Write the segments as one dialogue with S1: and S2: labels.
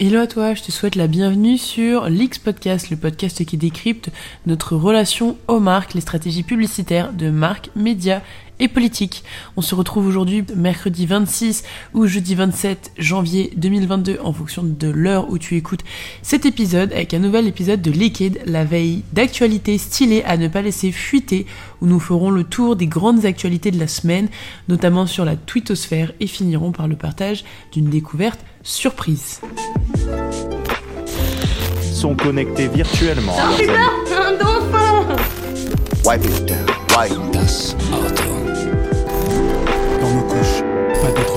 S1: Hello à toi, je te souhaite la bienvenue sur l'X Podcast, le podcast qui décrypte notre relation aux marques, les stratégies publicitaires de marques, médias et politiques. On se retrouve aujourd'hui mercredi 26 ou jeudi 27 janvier 2022 en fonction de l'heure où tu écoutes cet épisode avec un nouvel épisode de Liquid, la veille d'actualité stylée à ne pas laisser fuiter où nous ferons le tour des grandes actualités de la semaine, notamment sur la twittosphère et finirons par le partage d'une découverte surprise.
S2: Sont connectés virtuellement.
S3: Un putain Un dauphin
S4: Wipe it down. Wipe
S5: Das Auto. Dans nos couches, pas d'autres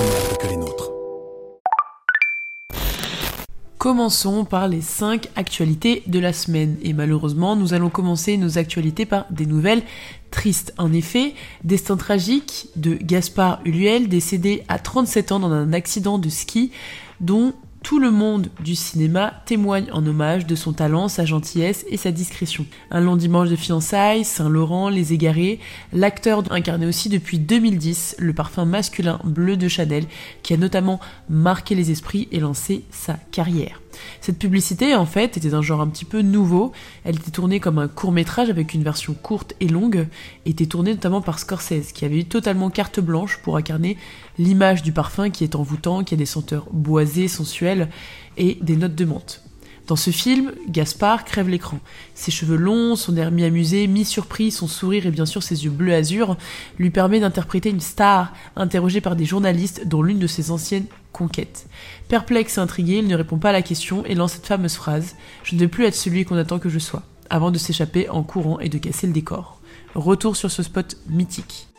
S1: Commençons par les 5 actualités de la semaine. Et malheureusement, nous allons commencer nos actualités par des nouvelles tristes. En effet, destin tragique de Gaspard Uluel, décédé à 37 ans dans un accident de ski dont tout le monde du cinéma témoigne en hommage de son talent, sa gentillesse et sa discrétion. Un long dimanche de fiançailles, Saint-Laurent, Les Égarés, l'acteur incarnait aussi depuis 2010 le parfum masculin bleu de Chanel qui a notamment marqué les esprits et lancé sa carrière. Cette publicité, en fait, était d'un genre un petit peu nouveau. Elle était tournée comme un court métrage avec une version courte et longue, et était tournée notamment par Scorsese, qui avait eu totalement carte blanche pour incarner l'image du parfum qui est envoûtant, qui a des senteurs boisées, sensuelles, et des notes de menthe. Dans ce film, Gaspard crève l'écran. Ses cheveux longs, son air mi-amusé, mi-surpris, son sourire et bien sûr ses yeux bleu azur lui permet d'interpréter une star interrogée par des journalistes dont l'une de ses anciennes conquêtes. Perplexe et intrigué, il ne répond pas à la question et lance cette fameuse phrase Je ne veux plus être celui qu'on attend que je sois, avant de s'échapper en courant et de casser le décor. Retour sur ce spot mythique.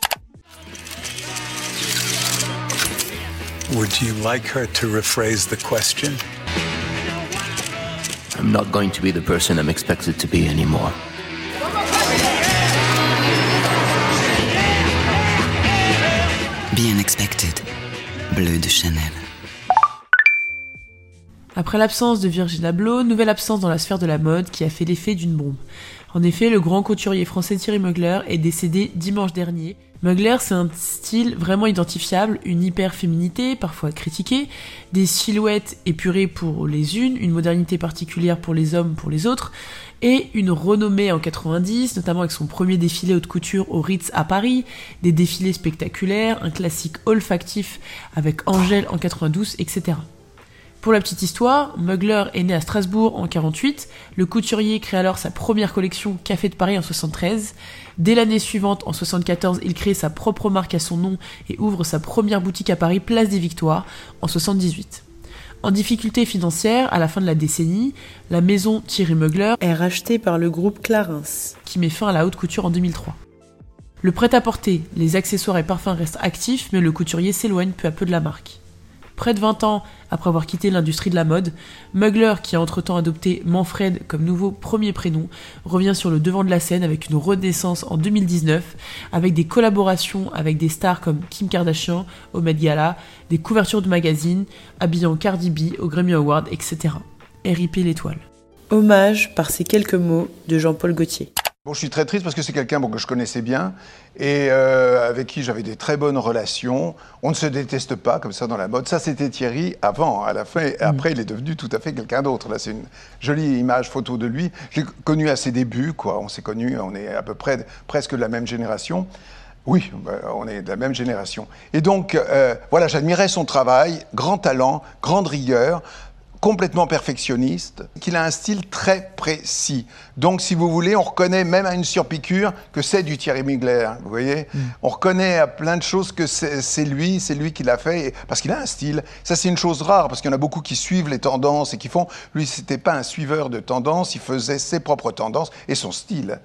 S6: Would you like her to rephrase the question?
S4: I'm not going to be the person I'm expected to be anymore.
S5: Bien expected. Bleu de Chanel.
S1: Après l'absence de Virgil Abloh, nouvelle absence dans la sphère de la mode qui a fait l'effet d'une bombe. En effet, le grand couturier français Thierry Mugler est décédé dimanche dernier. Mugler, c'est un style vraiment identifiable, une hyper-féminité, parfois critiquée, des silhouettes épurées pour les unes, une modernité particulière pour les hommes, pour les autres, et une renommée en 90, notamment avec son premier défilé haute couture au Ritz à Paris, des défilés spectaculaires, un classique olfactif avec Angèle en 92, etc. Pour la petite histoire, Mugler est né à Strasbourg en 48, le couturier crée alors sa première collection Café de Paris en 73. Dès l'année suivante, en 74, il crée sa propre marque à son nom et ouvre sa première boutique à Paris, Place des Victoires, en 78. En difficulté financière, à la fin de la décennie, la maison Thierry Mugler est rachetée par le groupe Clarins, qui met fin à la haute couture en 2003. Le prêt-à-porter, les accessoires et parfums restent actifs, mais le couturier s'éloigne peu à peu de la marque. Près de 20 ans après avoir quitté l'industrie de la mode, Mugler, qui a entre-temps adopté Manfred comme nouveau premier prénom, revient sur le devant de la scène avec une renaissance en 2019, avec des collaborations avec des stars comme Kim Kardashian au Gala, des couvertures de magazines, habillant Cardi B au Grammy Award, etc. RIP l'étoile. Hommage par ces quelques mots de Jean-Paul Gaultier.
S7: Bon, je suis très triste parce que c'est quelqu'un bon, que je connaissais bien et euh, avec qui j'avais des très bonnes relations. On ne se déteste pas comme ça dans la mode. Ça, c'était Thierry avant, à la fin. Et après, il est devenu tout à fait quelqu'un d'autre. Là, c'est une jolie image photo de lui. Je l'ai connu à ses débuts, quoi. On s'est connus, on est à peu près presque de la même génération. Oui, bah, on est de la même génération. Et donc, euh, voilà, j'admirais son travail, grand talent, grande rigueur complètement perfectionniste, qu'il a un style très précis. Donc, si vous voulez, on reconnaît même à une surpiqûre que c'est du Thierry Mugler, vous voyez On reconnaît à plein de choses que c'est c'est lui, c'est lui qui l'a fait, et- parce qu'il a un style. Ça, c'est une chose rare, parce qu'il y en a beaucoup qui suivent les tendances et qui font... Lui, c'était pas un suiveur de tendances, il faisait ses propres tendances et son style.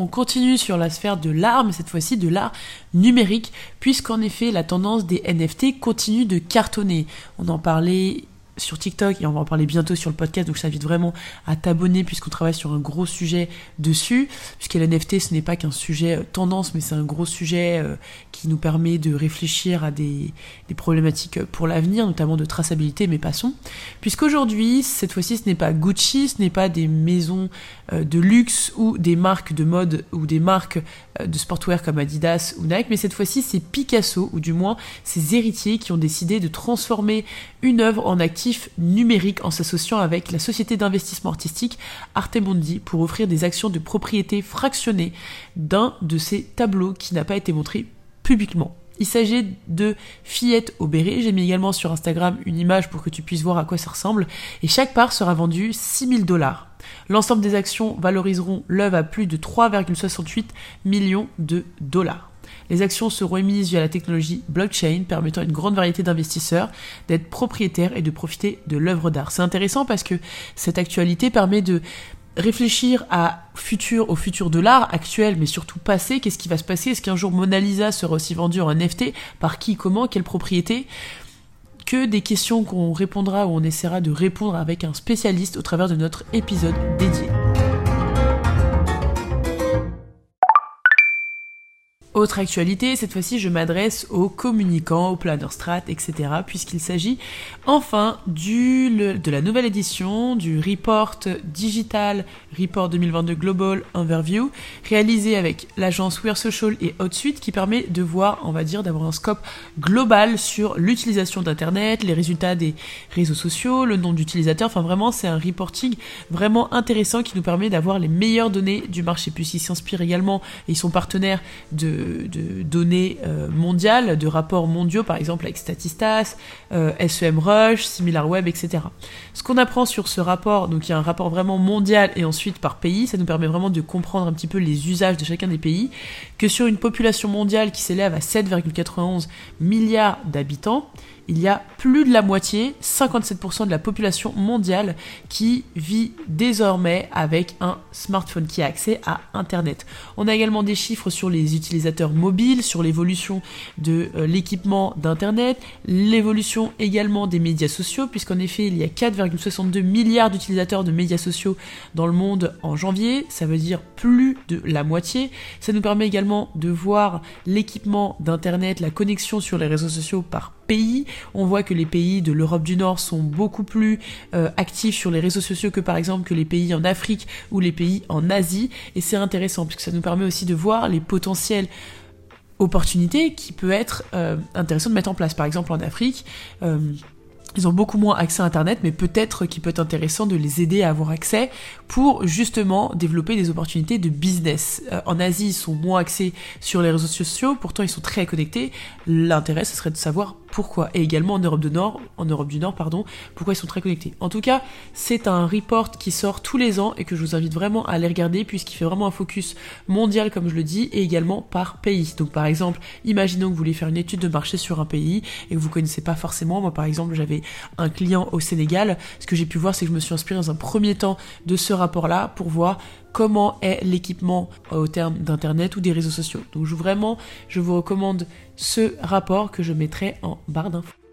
S1: On continue sur la sphère de l'art, mais cette fois-ci de l'art numérique, puisqu'en effet la tendance des NFT continue de cartonner. On en parlait sur TikTok et on va en parler bientôt sur le podcast. Donc je t'invite vraiment à t'abonner puisqu'on travaille sur un gros sujet dessus. Puisque l'NFT ce n'est pas qu'un sujet euh, tendance, mais c'est un gros sujet euh, qui nous permet de réfléchir à des, problématiques pour l'avenir, notamment de traçabilité, mais passons. Puisqu'aujourd'hui, cette fois-ci, ce n'est pas Gucci, ce n'est pas des maisons de luxe ou des marques de mode ou des marques de sportwear comme Adidas ou Nike, mais cette fois-ci, c'est Picasso, ou du moins ses héritiers qui ont décidé de transformer une œuvre en actif numérique en s'associant avec la société d'investissement artistique Artemundi pour offrir des actions de propriété fractionnées d'un de ces tableaux qui n'a pas été montré publiquement. Il s'agit de Fillette au béret. J'ai mis également sur Instagram une image pour que tu puisses voir à quoi ça ressemble. Et chaque part sera vendue 6000 dollars. L'ensemble des actions valoriseront l'œuvre à plus de 3,68 millions de dollars. Les actions seront émises via la technologie blockchain permettant à une grande variété d'investisseurs d'être propriétaires et de profiter de l'œuvre d'art. C'est intéressant parce que cette actualité permet de réfléchir à futur, au futur de l'art actuel, mais surtout passé. Qu'est-ce qui va se passer? Est-ce qu'un jour Mona Lisa sera aussi vendue en NFT Par qui? Comment? Quelle propriété? Que des questions qu'on répondra ou on essaiera de répondre avec un spécialiste au travers de notre épisode dédié. Autre actualité, cette fois-ci je m'adresse aux communicants, aux planeurs strat, etc. puisqu'il s'agit enfin du, de la nouvelle édition du Report Digital Report 2022 Global Overview réalisé avec l'agence We're Social et HotSuite qui permet de voir, on va dire, d'avoir un scope global sur l'utilisation d'Internet, les résultats des réseaux sociaux, le nombre d'utilisateurs. Enfin vraiment c'est un reporting vraiment intéressant qui nous permet d'avoir les meilleures données du marché. Puis s'inspire également et ils sont partenaires de de, données euh, mondiales, de rapports mondiaux, par exemple avec Statistas, euh, SEMrush, SimilarWeb, etc. Ce qu'on apprend sur ce rapport, donc il y a un rapport vraiment mondial et ensuite par pays, ça nous permet vraiment de comprendre un petit peu les usages de chacun des pays, que sur une population mondiale qui s'élève à 7,91 milliards d'habitants, il y a plus de la moitié, 57% de la population mondiale qui vit désormais avec un smartphone qui a accès à Internet. On a également des chiffres sur les utilisateurs mobiles, sur l'évolution de euh, l'équipement d'Internet, l'évolution également des médias sociaux, puisqu'en effet il y a 4,62 milliards d'utilisateurs de médias sociaux dans le monde en janvier, ça veut dire plus de la moitié. Ça nous permet également de voir l'équipement d'Internet, la connexion sur les réseaux sociaux par On voit que les pays de l'Europe du Nord sont beaucoup plus euh, actifs sur les réseaux sociaux que par exemple que les pays en Afrique ou les pays en Asie. Et c'est intéressant puisque ça nous permet aussi de voir les potentiels opportunités qui peut être euh, intéressant de mettre en place. Par exemple en Afrique, euh, ils ont beaucoup moins accès à Internet, mais peut-être qu'il peut être intéressant de les aider à avoir accès pour justement développer des opportunités de business. Euh, en Asie, ils sont moins axés sur les réseaux sociaux, pourtant ils sont très connectés. L'intérêt, ce serait de savoir pourquoi. Et également en Europe du Nord, en Europe du Nord, pardon, pourquoi ils sont très connectés. En tout cas, c'est un report qui sort tous les ans et que je vous invite vraiment à aller regarder puisqu'il fait vraiment un focus mondial, comme je le dis, et également par pays. Donc par exemple, imaginons que vous voulez faire une étude de marché sur un pays et que vous connaissez pas forcément. Moi, par exemple, j'avais un client au Sénégal. Ce que j'ai pu voir, c'est que je me suis inspiré dans un premier temps de ce rapport-là pour voir comment est l'équipement au terme d'internet ou des réseaux sociaux. Donc vraiment, je vous recommande ce rapport que je mettrai en barre d'infos.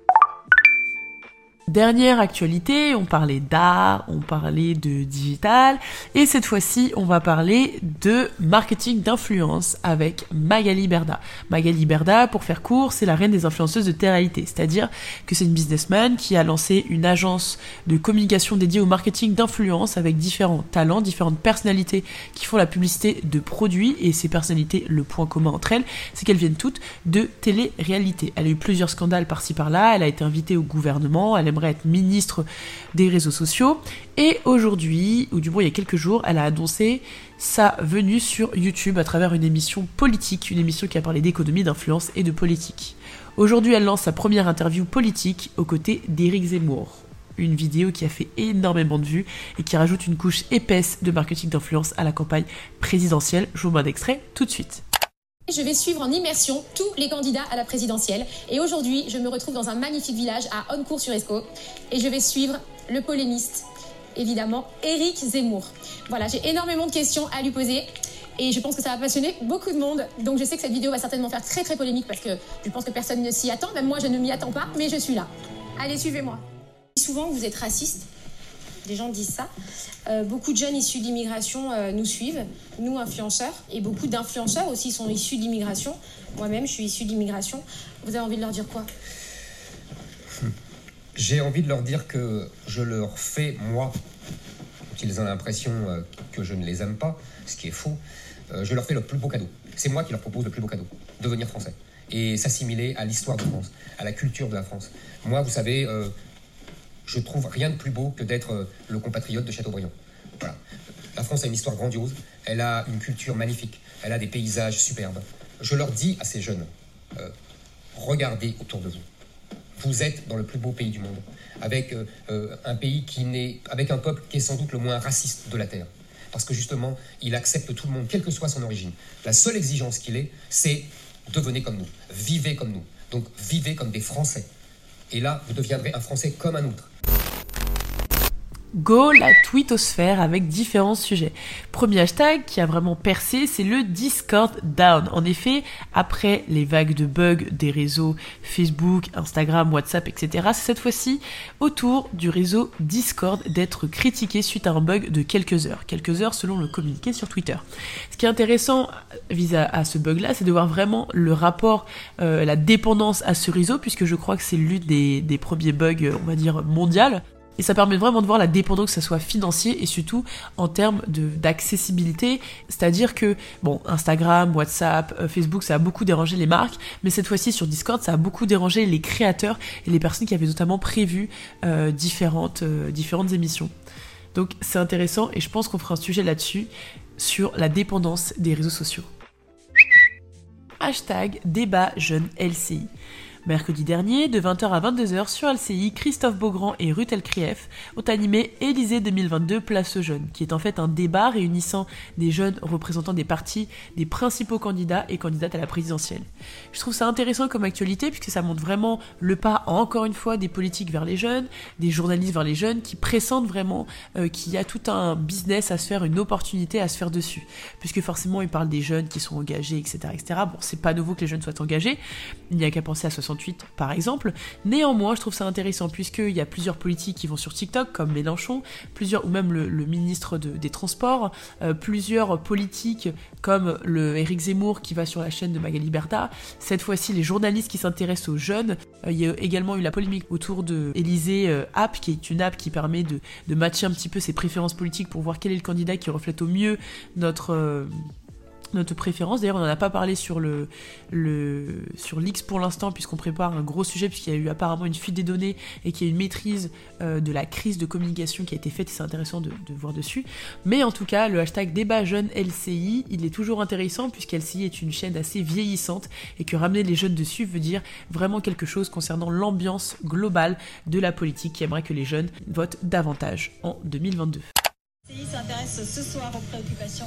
S1: Dernière actualité, on parlait d'art, on parlait de digital, et cette fois-ci, on va parler de marketing d'influence avec Magali Berda. Magali Berda, pour faire court, c'est la reine des influenceuses de télé-réalité, c'est-à-dire que c'est une businessman qui a lancé une agence de communication dédiée au marketing d'influence avec différents talents, différentes personnalités qui font la publicité de produits, et ces personnalités, le point commun entre elles, c'est qu'elles viennent toutes de télé-réalité. Elle a eu plusieurs scandales par-ci par-là, elle a été invitée au gouvernement, être ministre des réseaux sociaux. Et aujourd'hui, ou du moins il y a quelques jours, elle a annoncé sa venue sur YouTube à travers une émission politique, une émission qui a parlé d'économie, d'influence et de politique. Aujourd'hui, elle lance sa première interview politique aux côtés d'Éric Zemmour. Une vidéo qui a fait énormément de vues et qui rajoute une couche épaisse de marketing d'influence à la campagne présidentielle. Je vous mets un extrait tout de suite.
S8: Je vais suivre en immersion tous les candidats à la présidentielle. Et aujourd'hui, je me retrouve dans un magnifique village à Oncourt-sur-Escaut. Et je vais suivre le polémiste, évidemment, Éric Zemmour. Voilà, j'ai énormément de questions à lui poser. Et je pense que ça va passionner beaucoup de monde. Donc je sais que cette vidéo va certainement faire très très polémique parce que je pense que personne ne s'y attend. Même moi, je ne m'y attends pas, mais je suis là. Allez, suivez-moi souvent vous êtes raciste. Les gens disent ça. Euh, beaucoup de jeunes issus de l'immigration euh, nous suivent, nous influenceurs, et beaucoup d'influenceurs aussi sont issus de l'immigration. Moi-même, je suis issue de l'immigration. Vous avez envie de leur dire quoi?
S9: J'ai envie de leur dire que je leur fais, moi, qu'ils ont l'impression euh, que je ne les aime pas, ce qui est faux, je leur fais le plus beau cadeau. C'est moi qui leur propose le plus beau cadeau, devenir français et s'assimiler à l'histoire de France, à la culture de la France. Moi, vous savez, je trouve rien de plus beau que d'être euh, le compatriote de Chateaubriand. La France a une histoire grandiose, elle a une culture magnifique, elle a des paysages superbes. Je leur dis à ces jeunes, euh, regardez autour de vous. Vous êtes dans le plus beau pays du monde, avec euh, un pays qui n'est, avec un peuple qui est sans doute le moins raciste de la terre, parce que justement, il accepte tout le monde, quelle que soit son origine. La seule exigence qu'il est, c'est devenez comme nous, vivez comme nous. Donc vivez comme des Français. Et là, vous deviendrez un Français comme un autre.
S1: Go la twittosphère avec différents sujets. Premier hashtag qui a vraiment percé, c'est le Discord down. En effet, après les vagues de bugs des réseaux Facebook, Instagram, WhatsApp, etc., c'est cette fois-ci autour du réseau Discord d'être critiqué suite à un bug de quelques heures. Quelques heures selon le communiqué sur Twitter. Ce qui est intéressant vis à, à ce bug-là, c'est de voir vraiment le rapport, euh, la dépendance à ce réseau, puisque je crois que c'est l'une des, des premiers bugs, on va dire, mondial. Et ça permet vraiment de voir la dépendance, que ça soit financier et surtout en termes d'accessibilité. C'est-à-dire que, bon, Instagram, WhatsApp, euh, Facebook, ça a beaucoup dérangé les marques, mais cette fois-ci sur Discord, ça a beaucoup dérangé les créateurs et les personnes qui avaient notamment prévu euh, différentes, euh, différentes émissions. Donc c'est intéressant et je pense qu'on fera un sujet là-dessus, sur la dépendance des réseaux sociaux. Hashtag débat jeune LCI. Mercredi dernier, de 20h à 22h sur LCI, Christophe Beaugrand et Ruth Elkrief ont animé Élysée 2022 Place aux Jeunes, qui est en fait un débat réunissant des jeunes représentants des partis, des principaux candidats et candidates à la présidentielle. Je trouve ça intéressant comme actualité puisque ça montre vraiment le pas, encore une fois, des politiques vers les jeunes, des journalistes vers les jeunes, qui pressentent vraiment euh, qu'il y a tout un business à se faire, une opportunité à se faire dessus. Puisque forcément, ils parlent des jeunes qui sont engagés, etc. etc. Bon, c'est pas nouveau que les jeunes soient engagés, il n'y a qu'à penser à 68 par exemple. Néanmoins, je trouve ça intéressant puisqu'il y a plusieurs politiques qui vont sur TikTok, comme Mélenchon, plusieurs, ou même le, ministre de- des Transports, euh, plusieurs politiques comme le Éric Zemmour qui va sur la chaîne de Magali Berda. Cette fois-ci, les journalistes qui s'intéressent aux jeunes. Euh, il y a également eu la polémique autour de Élysée euh, App, qui est une app qui permet de, matcher un petit peu ses préférences politiques pour voir quel est le candidat qui reflète au mieux notre notre préférence. D'ailleurs, on n'en a pas parlé sur le, sur l'X pour l'instant, puisqu'on prépare un gros sujet, puisqu'il y a eu apparemment une fuite des données et qu'il y a une maîtrise euh, de la crise de communication qui a été faite, et c'est intéressant de, de voir dessus. Mais en tout cas, le hashtag débat jeune LCI, il est toujours intéressant, puisqu'LCI est une chaîne assez vieillissante et que ramener les jeunes dessus veut dire vraiment quelque chose concernant l'ambiance globale de la politique qui aimerait que les jeunes votent davantage en 2022.
S10: CI s'intéresse ce soir aux préoccupations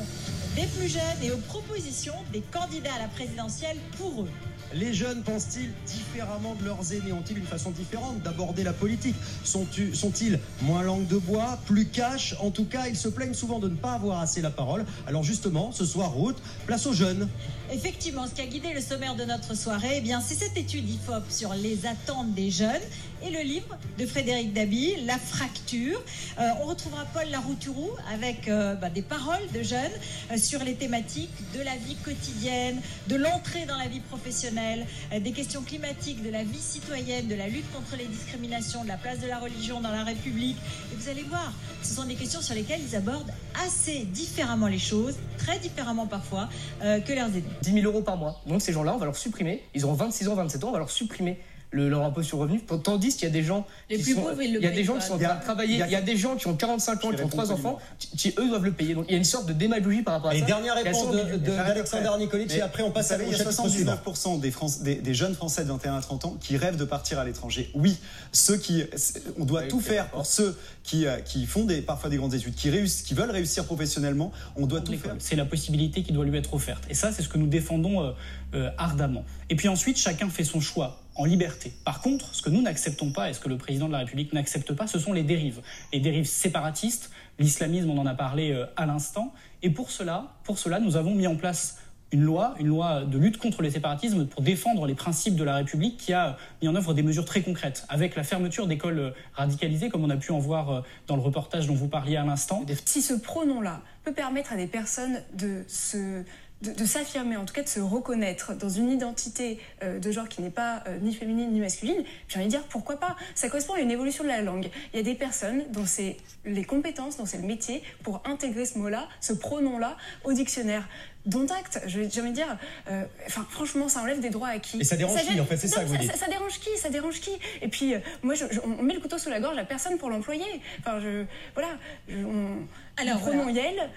S10: des plus jeunes et aux propositions des candidats à la présidentielle pour eux.
S11: Les jeunes pensent-ils différemment de leurs aînés? Ont-ils une façon différente d'aborder la politique? Sont-ils moins langue de bois, plus cash? En tout cas, ils se plaignent souvent de ne pas avoir assez la parole. Alors justement, ce soir, route, place aux jeunes.
S10: Effectivement, ce qui a guidé le sommaire de notre soirée, eh bien, c'est cette étude IFOP sur les attentes des jeunes et le livre de Frédéric Dabi, La fracture. Euh, on retrouvera Paul Larouturou avec euh, bah, des paroles de jeunes euh, sur les thématiques de la vie quotidienne, de l'entrée dans la vie professionnelle, euh, des questions climatiques, de la vie citoyenne, de la lutte contre les discriminations, de la place de la religion dans la République. Et vous allez voir, ce sont des questions sur lesquelles ils abordent assez différemment les choses, très différemment parfois, que leurs aînés.
S12: 10 000 euros par mois. Donc ces gens-là, on va leur supprimer. Ils auront 26 ans, 27 ans, on va leur supprimer le- leur impôt sur revenu. Tandis qu'il y a des gens
S10: Les
S12: qui
S10: plus
S12: sont,
S10: pauvres, ils le
S12: il y a des gens
S10: pas.
S12: qui sont en train de travailler.
S11: il y a-
S12: Il y a des gens qui ont 45 ans, qui ont trois enfants, qui, qui, eux doivent le payer. Donc il y a une sorte de démagogie par rapport à
S11: Et
S12: ça.
S11: dernière
S12: est assez
S11: réponse de- d'Alexander Nicolic, et après on passe à
S13: il y a
S11: au chapitre suivant.
S13: 79% des, France- des, des jeunes Français de 21 à 30 ans qui rêvent de partir à l'étranger. Oui, ceux qui, on doit tout faire pour ceux qui, euh, qui font des, parfois des grandes études, qui, réussissent, qui veulent réussir professionnellement. On doit tout faire.
S14: C'est la possibilité qui doit lui être offerte. Et ça, c'est ce que nous défendons euh, euh, ardemment. Et puis ensuite, chacun fait son choix en liberté. Par contre, ce que nous n'acceptons pas et ce que le président de la République n'accepte pas, ce sont les dérives. Les dérives séparatistes, l'islamisme, on en a parlé euh, à l'instant. Et pour cela, pour cela, nous avons mis en place une loi, une loi de lutte contre les séparatismes pour défendre les principes de la République qui a mis en œuvre des mesures très concrètes, avec la fermeture d'écoles radicalisées, comme on a pu en voir dans le reportage dont vous parliez à l'instant.
S15: Si ce pronom-là peut permettre à des personnes de se de, s'affirmer, en tout cas de se reconnaître dans une identité euh, de genre qui n'est pas euh, ni féminine ni masculine, j'ai envie de dire pourquoi pas. Ça correspond à une évolution de la langue. Il y a des personnes dont c'est les compétences, dont c'est le métier pour intégrer ce mot-là, ce pronom-là au dictionnaire. Dont acte, j'ai envie de dire, euh, enfin franchement, ça enlève des droits à qui
S13: Et ça dérange qui en fait, c'est ça que vous dites
S15: ça, dérange qui? Ça dérange qui? Et puis, moi, on met le couteau sous la gorge à personne pour l'employer. Enfin, je, voilà, on, Alors, pronom voilà.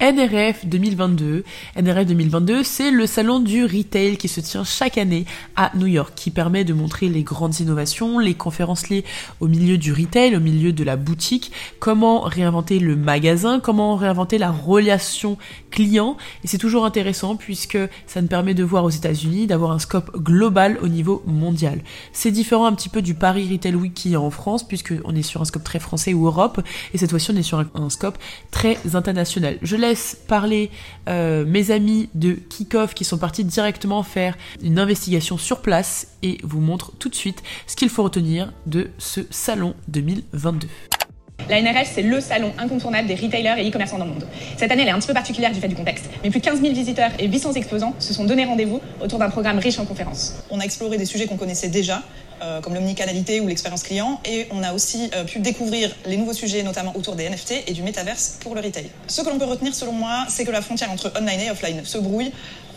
S1: NRF 2022. NRF 2022, c'est le salon du retail qui se tient chaque année à New York, qui permet de montrer les grandes innovations, les conférences liées au milieu du retail, au milieu de la boutique, comment réinventer le magasin, comment réinventer la relation client. Et c'est toujours intéressant puisque ça nous permet de voir aux États-Unis, d'avoir un scope global au niveau mondial. C'est différent un petit peu du Paris Retail Week qui est en France, puisque on est sur un scope très français ou Europe, et cette fois-ci on est sur un, scope très international. Je parler euh, mes amis de Kickoff qui sont partis directement faire une investigation sur place et vous montre tout de suite ce qu'il faut retenir de ce salon 2022.
S16: La NRF, c'est le salon incontournable des retailers et e-commerçants dans le monde. Cette année, elle est un petit peu particulière du fait du contexte, mais plus de 15 000 visiteurs et 800 exposants se sont donné rendez-vous autour d'un programme riche en conférences.
S17: On a exploré des sujets qu'on connaissait déjà, euh, comme l'omnicanalité ou l'expérience client, et on a aussi euh, pu découvrir les nouveaux sujets, notamment autour des NFT et du métaverse pour le retail. Ce que l'on peut retenir, selon moi, c'est que la frontière entre online et offline se brouille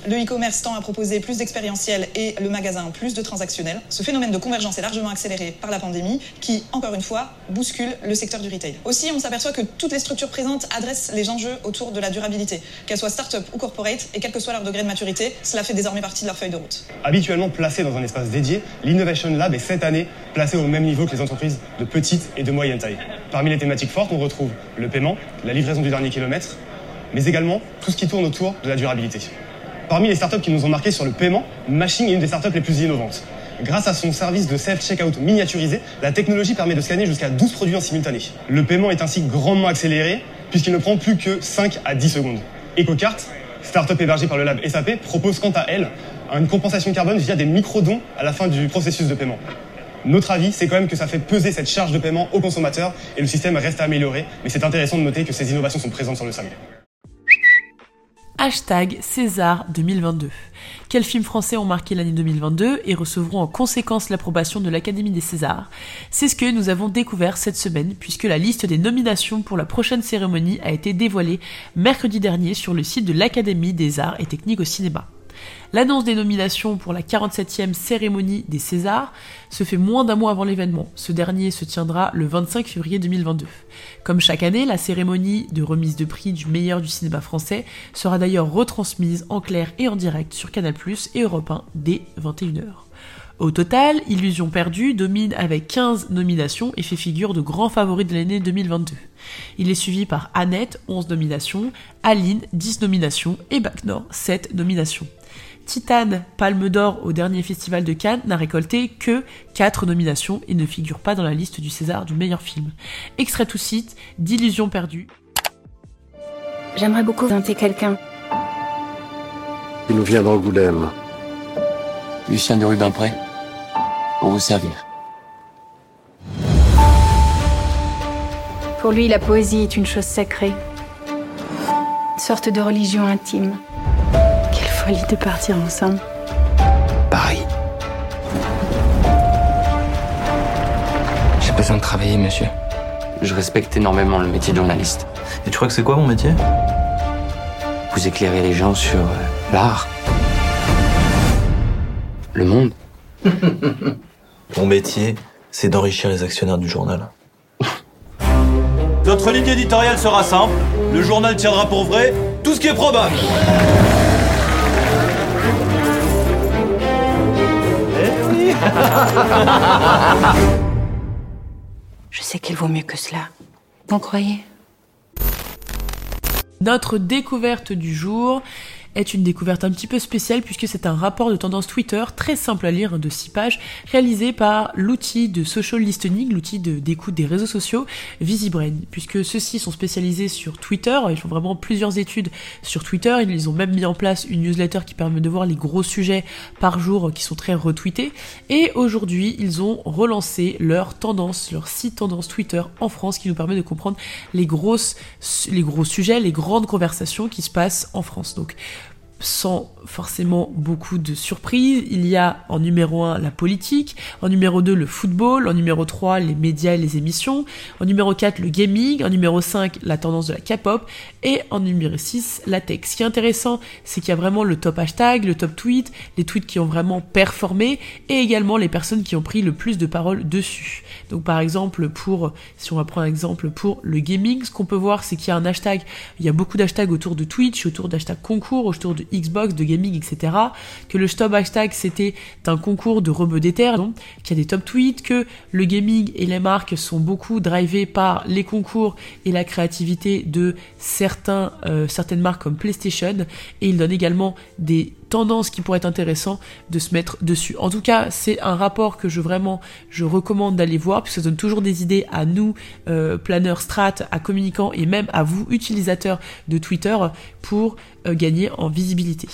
S17: le e-commerce tend à proposer plus d'expérientiel et le magasin plus de transactionnel. Ce phénomène de convergence est largement accéléré par la pandémie qui, encore une fois, bouscule le secteur du retail. Aussi, on s'aperçoit que toutes les structures présentes adressent les enjeux autour de la durabilité, qu'elles soient start-up ou corporate, et quel que soit leur degré de maturité, cela fait désormais partie de leur feuille de route.
S18: Habituellement placé dans un espace dédié, l'Innovation Lab est cette année placé au même niveau que les entreprises de petite et de moyenne taille. Parmi les thématiques fortes, on retrouve le paiement, la livraison du dernier kilomètre, mais également tout ce qui tourne autour de la durabilité. Parmi les startups qui nous ont marqué sur le paiement, Machine est une des startups les plus innovantes. Grâce à son service de self-checkout miniaturisé, la technologie permet de scanner jusqu'à 12 produits en simultané. Le paiement est ainsi grandement accéléré puisqu'il ne prend plus que 5 à 10 secondes. EcoCart, startup hébergée par le lab SAP, propose quant à elle une compensation carbone via des micro-dons à la fin du processus de paiement. Notre avis, c'est quand même que ça fait peser cette charge de paiement aux consommateurs et le système reste à améliorer, mais c'est intéressant de noter que ces innovations sont présentes sur le salon
S1: hashtag César 2022. Quels films français ont marqué l'année 2022 et recevront en conséquence l'approbation de l'Académie des Césars? C'est ce que nous avons découvert cette semaine puisque la liste des nominations pour la prochaine cérémonie a été dévoilée mercredi dernier sur le site de l'Académie des Arts et Techniques au cinéma. L'annonce des nominations pour la 47e cérémonie des Césars se fait moins d'un mois avant l'événement. Ce dernier se tiendra le 25 février 2022. Comme chaque année, la cérémonie de remise de prix du meilleur du cinéma français sera d'ailleurs retransmise en clair et en direct sur Canal+, et Europe 1 dès 21h. Au total, Illusion perdue domine avec 15 nominations et fait figure de grand favori de l'année 2022. Il est suivi par Annette, 11 nominations, Aline, 10 nominations et Bac 7 nominations. Titane, Palme d'Or au dernier festival de Cannes, n'a récolté que 4 nominations et ne figure pas dans la liste du César du meilleur film. Extrait tout site d'Illusion perdue.
S19: J'aimerais beaucoup inviter quelqu'un.
S20: Il nous vient d'Angoulême.
S4: Lucien de Rubempré, pour vous servir.
S19: Pour lui, la poésie est une chose sacrée. Une sorte de religion intime folie de partir ensemble.
S4: Paris. J'ai besoin de travailler, monsieur. Je respecte énormément le métier de journaliste.
S21: Et tu crois que c'est quoi mon métier?
S4: Vous éclairez les gens sur euh, l'art. Le monde.
S21: mon métier, c'est d'enrichir les actionnaires du journal.
S22: Notre ligne éditoriale sera simple. Le journal tiendra pour vrai tout ce qui est probable.
S19: Je sais qu'il vaut mieux que cela. Vous croyez?
S1: Notre découverte du jour est une découverte un petit peu spéciale puisque c'est un rapport de tendance Twitter très simple à lire de 6 pages réalisé par l'outil de social listening, l'outil d'écoute des réseaux sociaux VisiBrain puisque ceux-ci sont spécialisés sur Twitter, ils font vraiment plusieurs études sur Twitter, ils ont même mis en place une newsletter qui permet de voir les gros sujets par jour qui sont très retweetés et aujourd'hui ils ont relancé leur tendance, leur site tendance Twitter en France qui nous permet de comprendre les grosses les gros sujets, les grandes conversations qui se passent en France. Donc sans forcément beaucoup de surprises. Il y a en numéro 1 la politique, en numéro 2 le football, en numéro 3 les médias et les émissions, en numéro 4 le gaming, en numéro 5 la tendance de la K-pop et en numéro 6 la tech. Ce qui est intéressant, c'est qu'il y a vraiment le top hashtag, le top tweet, les tweets qui ont vraiment performé et également les personnes qui ont pris le plus de paroles dessus. Donc par exemple pour, si on va prendre un exemple pour le gaming, ce qu'on peut voir c'est qu'il y a un hashtag, il y a beaucoup d'hashtags autour de Twitch, autour d'hashtags concours, autour de Xbox, de gaming, etc. Que le stop hashtag c'était un concours de rebeux d'éther, qu'il y a des top tweets, que le gaming et les marques sont beaucoup drivés par les concours et la créativité de certains, euh, certaines marques comme PlayStation. Et il donne également des tendances qui pourraient être intéressantes de se mettre dessus. En tout cas, c'est un rapport que je vraiment je recommande d'aller voir puisque ça donne toujours des idées à nous euh, planeurs strat, à communicants et même à vous utilisateurs de Twitter pour euh, gagner en visibilité.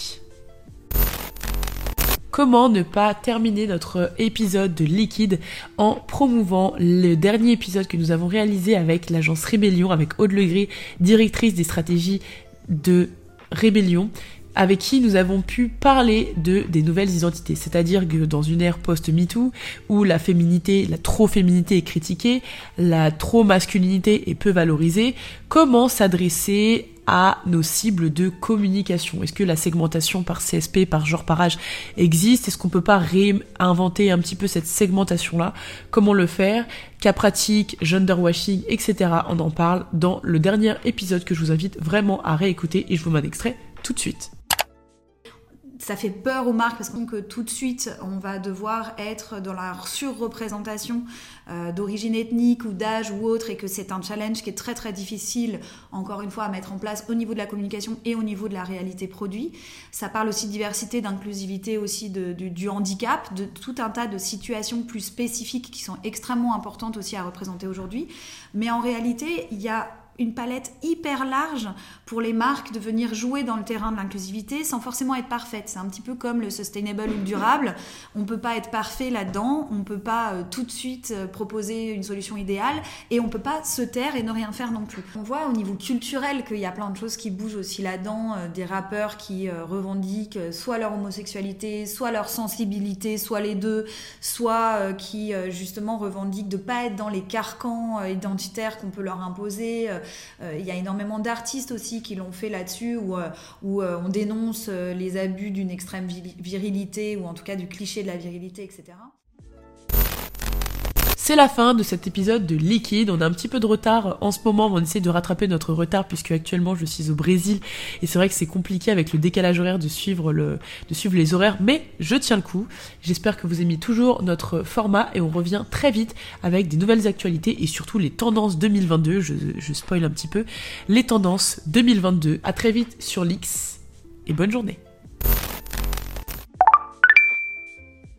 S1: Comment ne pas terminer notre épisode de Liquide en promouvant le dernier épisode que nous avons réalisé avec l'agence Rébellion, avec Aude Legris, directrice des stratégies de Rébellion avec qui nous avons pu parler de des nouvelles identités. C'est-à-dire que dans une ère post-MeToo, où la féminité, la trop-féminité est critiquée, la trop-masculinité est peu valorisée, comment s'adresser à nos cibles de communication. Est-ce que la segmentation par CSP, par genre, par âge existe? Est-ce qu'on peut pas réinventer un petit peu cette segmentation-là? Comment le faire? Cas pratique, genderwashing, etc. On en parle dans le dernier épisode que je vous invite vraiment à réécouter et je vous mets un tout de suite
S23: ça fait peur aux marques parce que tout de suite on va devoir être dans la surreprésentation euh, d'origine ethnique ou d'âge ou autre et que c'est un challenge qui est très très difficile encore une fois à mettre en place au niveau de la communication et au niveau de la réalité produit. Ça parle aussi de diversité, d'inclusivité aussi du handicap, de tout un tas de situations plus spécifiques qui sont extrêmement importantes aussi à représenter aujourd'hui. Mais en réalité il y a une palette hyper large pour les marques de venir jouer dans le terrain de l'inclusivité sans forcément être parfaite. C'est un petit peu comme le sustainable ou le durable. On ne peut pas être parfait là-dedans, on ne peut pas euh, tout de suite euh, proposer une solution idéale et on ne peut pas se taire et ne rien faire non plus. On voit au niveau culturel qu'il y a plein de choses qui bougent aussi là-dedans, euh, des rappeurs qui revendiquent soit leur homosexualité, soit leur sensibilité, soit les deux, soit qui justement revendiquent de pas être dans les carcans identitaires qu'on peut leur imposer il y a énormément d'artistes aussi qui l'ont fait là-dessus, où, euh, euh, on dénonce les abus d'une extrême virilité, ou en tout cas du cliché de la virilité, etc.
S1: C'est la fin de cet épisode de Liquide. On a un petit peu de retard en ce moment. On essaie de rattraper notre retard puisque actuellement je suis au Brésil et c'est vrai que c'est compliqué avec le décalage horaire de suivre les horaires. Mais je tiens le coup. J'espère que vous aimez toujours notre format et on revient très vite avec des nouvelles actualités et surtout les tendances 2022. Je, spoil un petit peu les tendances 2022. À très vite sur l'X et bonne journée.